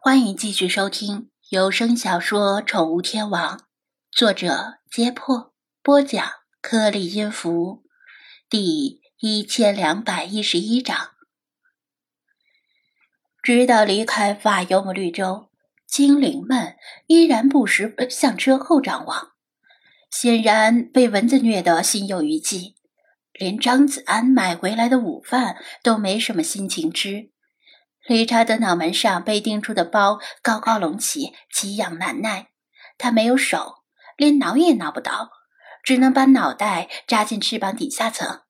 欢迎继续收听有声小说《宠物天王》，作者：揭破，播讲：颗粒音符，第一千两百一十一章。直到离开法尤姆绿洲，精灵们依然不时向车后张望，显然被蚊子虐得心有余悸，连张子安买回来的午饭都没什么心情吃。理查德脑门上被钉出的包高高隆起，奇痒难耐。他没有手，连挠也挠不到，只能把脑袋扎进翅膀底下层。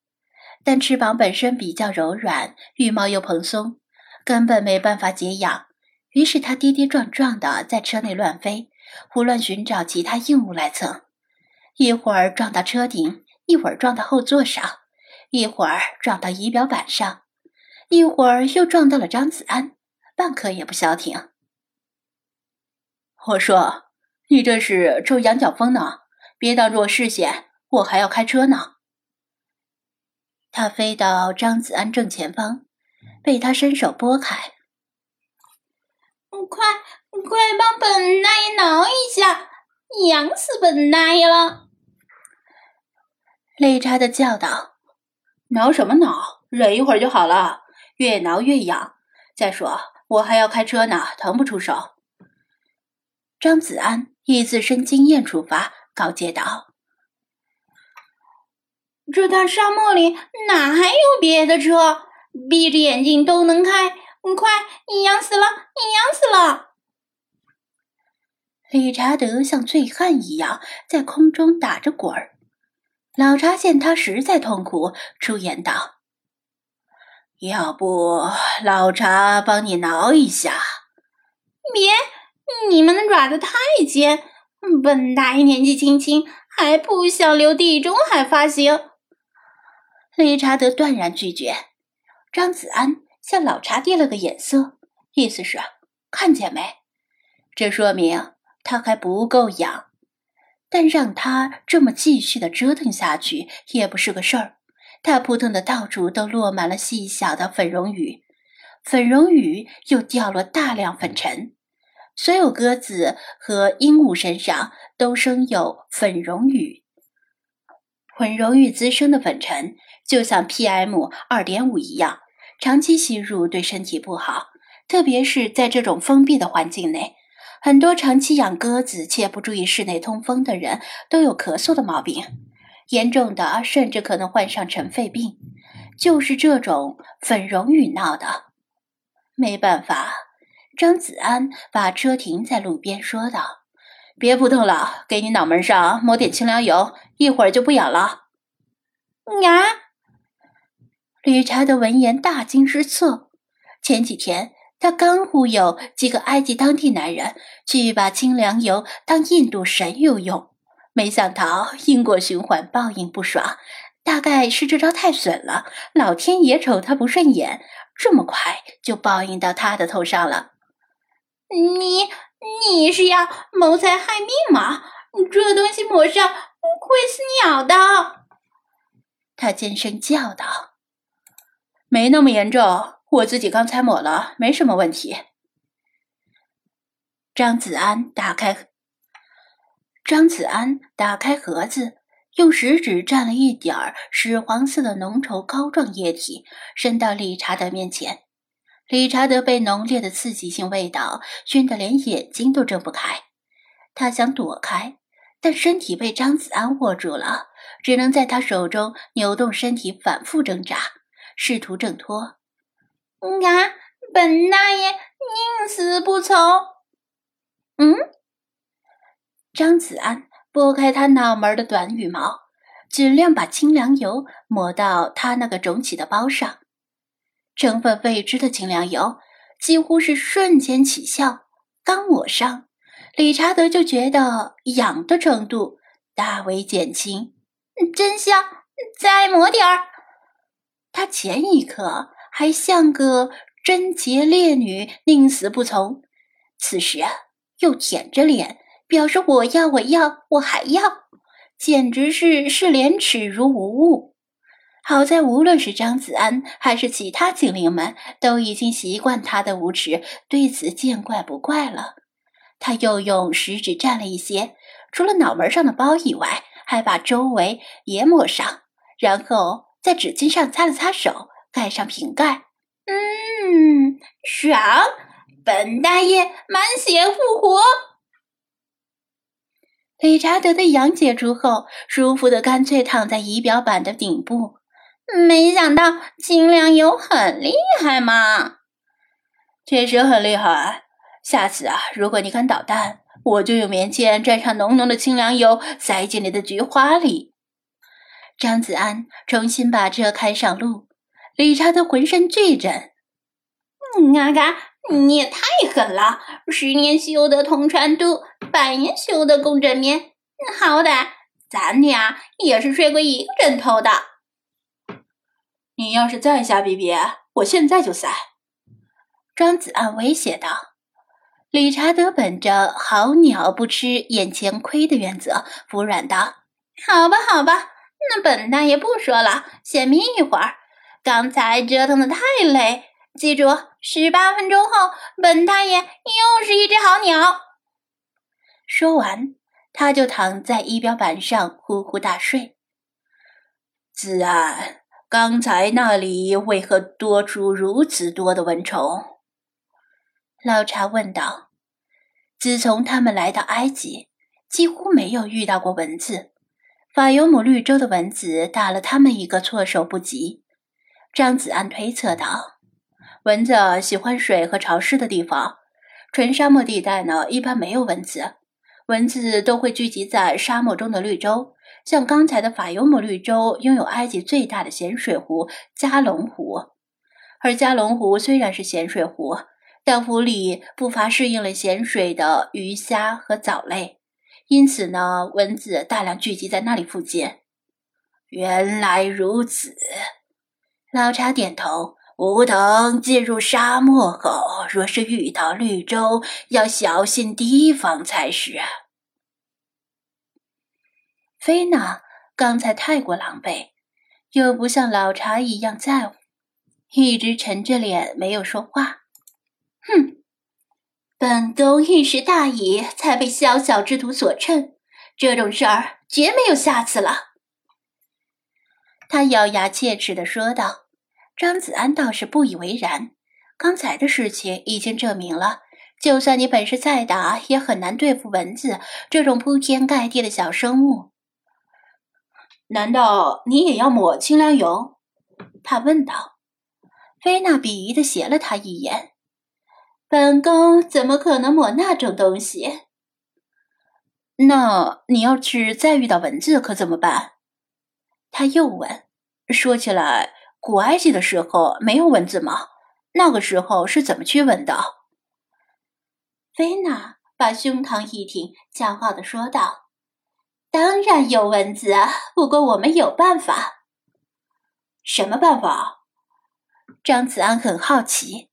但翅膀本身比较柔软，羽毛又蓬松，根本没办法解痒。于是他跌跌撞撞地在车内乱飞，胡乱寻找其他硬物来蹭。一会儿撞到车顶，一会儿撞到后座上，一会儿撞到仪表板上。一会儿又撞到了张子安，半刻也不消停。我说：“你这是抽羊角风呢？别挡住我视线，我还要开车呢。”他飞到张子安正前方，被他伸手拨开。快快帮本大爷挠一下，痒死本大爷了！累叉的叫道：“挠什么挠？忍一会儿就好了。”越挠越痒，再说我还要开车呢，腾不出手。张子安以自身经验出发，告诫道：“这大沙漠里哪还有别的车？闭着眼睛都能开，快，你痒死了，你痒死了！”理查德像醉汉一样在空中打着滚儿。老查见他实在痛苦，出言道。要不老查帮你挠一下？别，你们的爪子太尖，本大爷年纪轻轻还不想留地中海发型。理查德断然拒绝。张子安向老查递了个眼色，意思是看见没？这说明他还不够痒，但让他这么继续的折腾下去也不是个事儿。他扑腾的到处都落满了细小的粉绒雨，粉绒雨又掉落大量粉尘，所有鸽子和鹦鹉身上都生有粉绒雨。粉绒雨滋生的粉尘就像 PM 二点五一样，长期吸入对身体不好，特别是在这种封闭的环境内。很多长期养鸽子且不注意室内通风的人都有咳嗽的毛病。严重的甚至可能患上尘肺病，就是这种粉绒雨闹的。没办法，张子安把车停在路边，说道：“别扑腾了，给你脑门上抹点清凉油，一会儿就不痒了。”啊！理查德闻言大惊失色。前几天他刚忽悠几个埃及当地男人去把清凉油当印度神油用。没想到因果循环，报应不爽，大概是这招太损了，老天爷瞅他不顺眼，这么快就报应到他的头上了。你你是要谋财害命吗？这东西抹上会死鸟的！他尖声叫道：“没那么严重，我自己刚才抹了，没什么问题。”张子安打开。张子安打开盒子，用食指蘸了一点儿屎黄色的浓稠膏状液体，伸到理查德面前。理查德被浓烈的刺激性味道熏得连眼睛都睁不开，他想躲开，但身体被张子安握住了，只能在他手中扭动身体，反复挣扎，试图挣脱。啊！本大爷宁死不从。嗯。张子安拨开他脑门的短羽毛，尽量把清凉油抹到他那个肿起的包上。成分未知的清凉油几乎是瞬间起效，刚抹上，理查德就觉得痒的程度大为减轻。真香！再抹点儿。他前一刻还像个贞洁烈女，宁死不从，此时又舔着脸。表示我要，我要，我还要，简直是视廉耻如无物。好在无论是张子安还是其他精灵们，都已经习惯他的无耻，对此见怪不怪了。他又用食指蘸了一些，除了脑门上的包以外，还把周围也抹上，然后在纸巾上擦了擦手，盖上瓶盖。嗯，爽！本大爷满血复活。理查德的氧解除后，舒服的干脆躺在仪表板的顶部。没想到清凉油很厉害嘛！确实很厉害。下次啊，如果你敢捣蛋，我就用棉签蘸上浓浓的清凉油，塞进你的菊花里。张子安重新把车开上路，理查德浑身剧震。啊嘎，你也太狠了！十年修得同船渡，百年修得共枕眠。好歹咱俩也是睡过一个枕头的。你要是再瞎逼逼，我现在就塞！”张子安威胁道。理查德本着“好鸟不吃眼前亏”的原则，服软道：“好吧，好吧，那本大爷不说了，先眯一会儿。刚才折腾的太累，记住，十八分钟后，本大爷又是一只好鸟。”说完，他就躺在仪表板上呼呼大睡。子安。刚才那里为何多出如此多的蚊虫？老查问道。自从他们来到埃及，几乎没有遇到过蚊子。法尤姆绿洲的蚊子打了他们一个措手不及。张子安推测道：“蚊子喜欢水和潮湿的地方，纯沙漠地带呢，一般没有蚊子。蚊子都会聚集在沙漠中的绿洲。”像刚才的法尤姆绿洲拥有埃及最大的咸水湖加龙湖，而加龙湖虽然是咸水湖，但湖里不乏适应了咸水的鱼虾和藻类，因此呢，蚊子大量聚集在那里附近。原来如此，老查点头。吾等进入沙漠后，若是遇到绿洲，要小心提防才是。菲娜刚才太过狼狈，又不像老茶一样在乎，一直沉着脸没有说话。哼，本宫一时大意，才被宵小之徒所趁，这种事儿绝没有下次了。他咬牙切齿的说道。张子安倒是不以为然，刚才的事情已经证明了，就算你本事再大，也很难对付蚊子这种铺天盖地的小生物。难道你也要抹清凉油？他问道。菲娜鄙夷的斜了他一眼。本宫怎么可能抹那种东西？那你要是再遇到蚊子可怎么办？他又问。说起来，古埃及的时候没有文字吗？那个时候是怎么驱蚊的？菲娜把胸膛一挺，骄傲的说道。当然有文字，不过我们有办法。什么办法？张子安很好奇。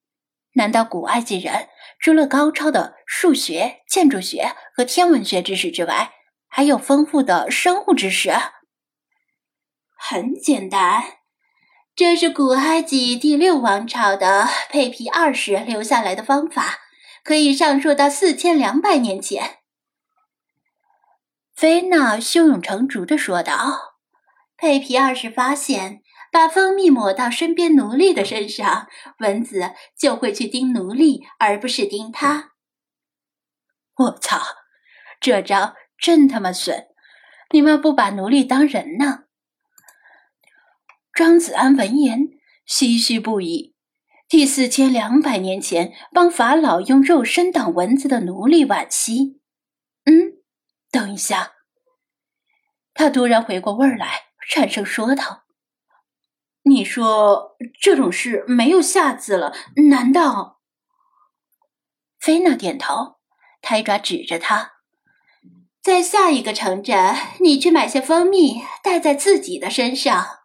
难道古埃及人除了高超的数学、建筑学和天文学知识之外，还有丰富的生物知识？很简单，这是古埃及第六王朝的佩皮二世留下来的方法，可以上溯到四千两百年前。菲娜胸有成竹地说道：“佩皮二世发现，把蜂蜜抹到身边奴隶的身上，蚊子就会去叮奴隶，而不是叮他。”我操，这招真他妈损！你们不把奴隶当人呢？张子安闻言唏嘘不已。第四千两百年前，帮法老用肉身挡蚊子的奴隶惋惜。嗯。等一下，他突然回过味儿来，颤声说道：“你说这种事没有下次了？难道？”菲娜点头，抬爪指着他：“在下一个城镇，你去买些蜂蜜，带在自己的身上。”